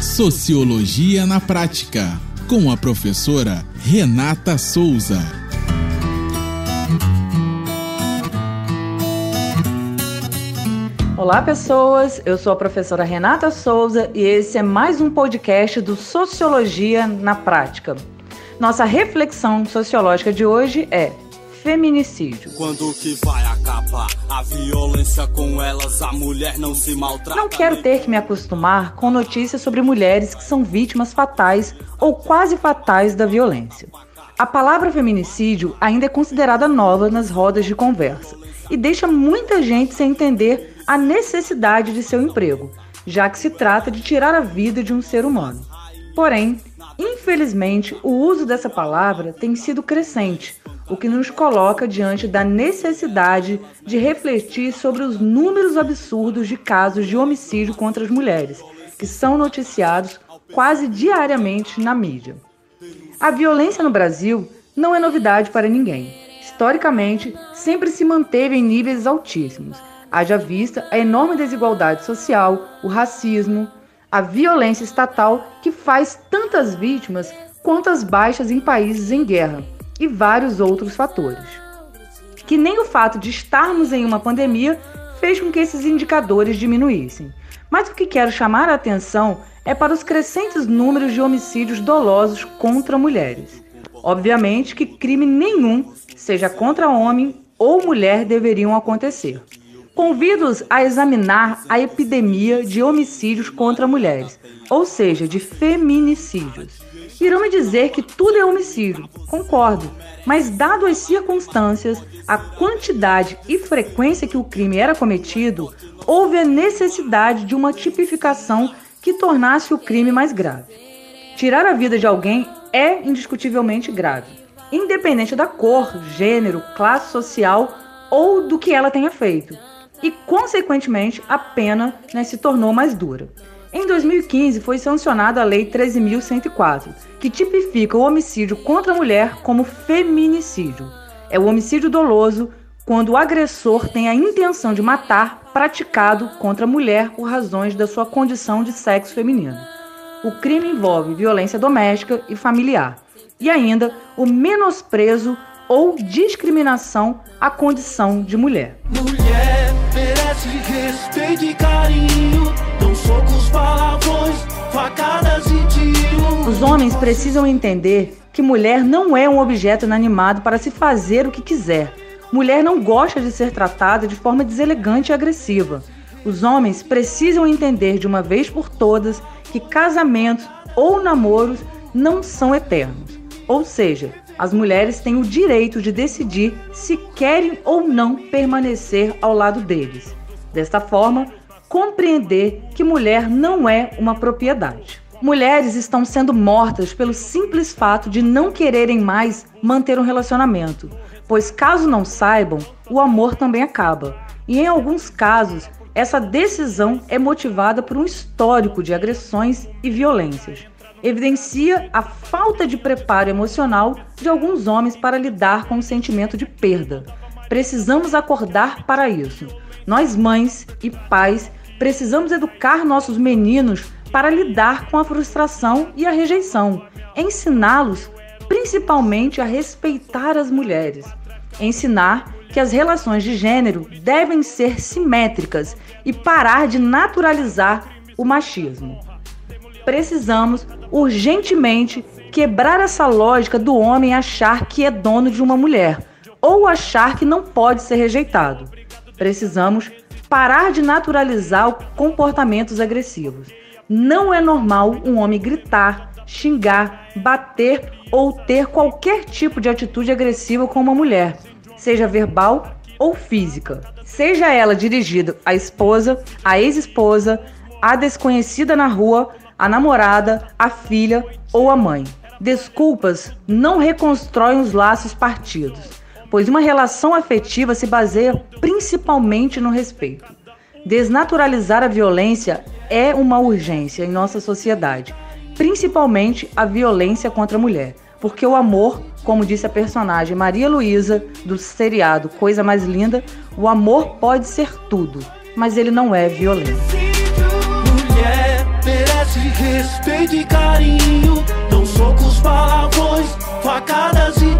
Sociologia na Prática, com a professora Renata Souza. Olá, pessoas. Eu sou a professora Renata Souza e esse é mais um podcast do Sociologia na Prática. Nossa reflexão sociológica de hoje é feminicídio. Quando que vai a violência com elas, a mulher não se maltrata. Não quero ter que me acostumar com notícias sobre mulheres que são vítimas fatais ou quase fatais da violência. A palavra feminicídio ainda é considerada nova nas rodas de conversa e deixa muita gente sem entender a necessidade de seu emprego, já que se trata de tirar a vida de um ser humano. Porém, infelizmente, o uso dessa palavra tem sido crescente o que nos coloca diante da necessidade de refletir sobre os números absurdos de casos de homicídio contra as mulheres, que são noticiados quase diariamente na mídia. A violência no Brasil não é novidade para ninguém. Historicamente, sempre se manteve em níveis altíssimos. Haja vista a enorme desigualdade social, o racismo, a violência estatal que faz tantas vítimas quanto as baixas em países em guerra e vários outros fatores. Que nem o fato de estarmos em uma pandemia fez com que esses indicadores diminuíssem. Mas o que quero chamar a atenção é para os crescentes números de homicídios dolosos contra mulheres. Obviamente que crime nenhum, seja contra homem ou mulher, deveriam acontecer. Convido-os a examinar a epidemia de homicídios contra mulheres, ou seja, de feminicídios. Irão me dizer que tudo é homicídio, concordo, mas dado as circunstâncias, a quantidade e frequência que o crime era cometido, houve a necessidade de uma tipificação que tornasse o crime mais grave. Tirar a vida de alguém é indiscutivelmente grave, independente da cor, gênero, classe social ou do que ela tenha feito. E, consequentemente, a pena né, se tornou mais dura. Em 2015, foi sancionada a Lei 13.104, que tipifica o homicídio contra a mulher como feminicídio. É o homicídio doloso quando o agressor tem a intenção de matar praticado contra a mulher por razões da sua condição de sexo feminino. O crime envolve violência doméstica e familiar, e ainda o menosprezo ou discriminação à condição de mulher. Mulher merece respeito e carinho Socos, palavrões, facadas e. Os homens precisam entender que mulher não é um objeto inanimado para se fazer o que quiser. Mulher não gosta de ser tratada de forma deselegante e agressiva. Os homens precisam entender de uma vez por todas que casamentos ou namoros não são eternos. Ou seja, as mulheres têm o direito de decidir se querem ou não permanecer ao lado deles. Desta forma, compreender que mulher não é uma propriedade. Mulheres estão sendo mortas pelo simples fato de não quererem mais manter um relacionamento, pois caso não saibam, o amor também acaba. E em alguns casos, essa decisão é motivada por um histórico de agressões e violências. Evidencia a falta de preparo emocional de alguns homens para lidar com o sentimento de perda. Precisamos acordar para isso. Nós, mães e pais, Precisamos educar nossos meninos para lidar com a frustração e a rejeição, ensiná-los principalmente a respeitar as mulheres, ensinar que as relações de gênero devem ser simétricas e parar de naturalizar o machismo. Precisamos urgentemente quebrar essa lógica do homem achar que é dono de uma mulher ou achar que não pode ser rejeitado. Precisamos parar de naturalizar comportamentos agressivos. Não é normal um homem gritar, xingar, bater ou ter qualquer tipo de atitude agressiva com uma mulher, seja verbal ou física. Seja ela dirigida à esposa, à ex-esposa, à desconhecida na rua, à namorada, à filha ou à mãe. Desculpas não reconstroem os laços partidos pois uma relação afetiva se baseia principalmente no respeito. Desnaturalizar a violência é uma urgência em nossa sociedade, principalmente a violência contra a mulher, porque o amor, como disse a personagem Maria Luísa do seriado Coisa Mais Linda, o amor pode ser tudo, mas ele não é violência. Mulher merece respeito e carinho, não socos, palavrões, facadas e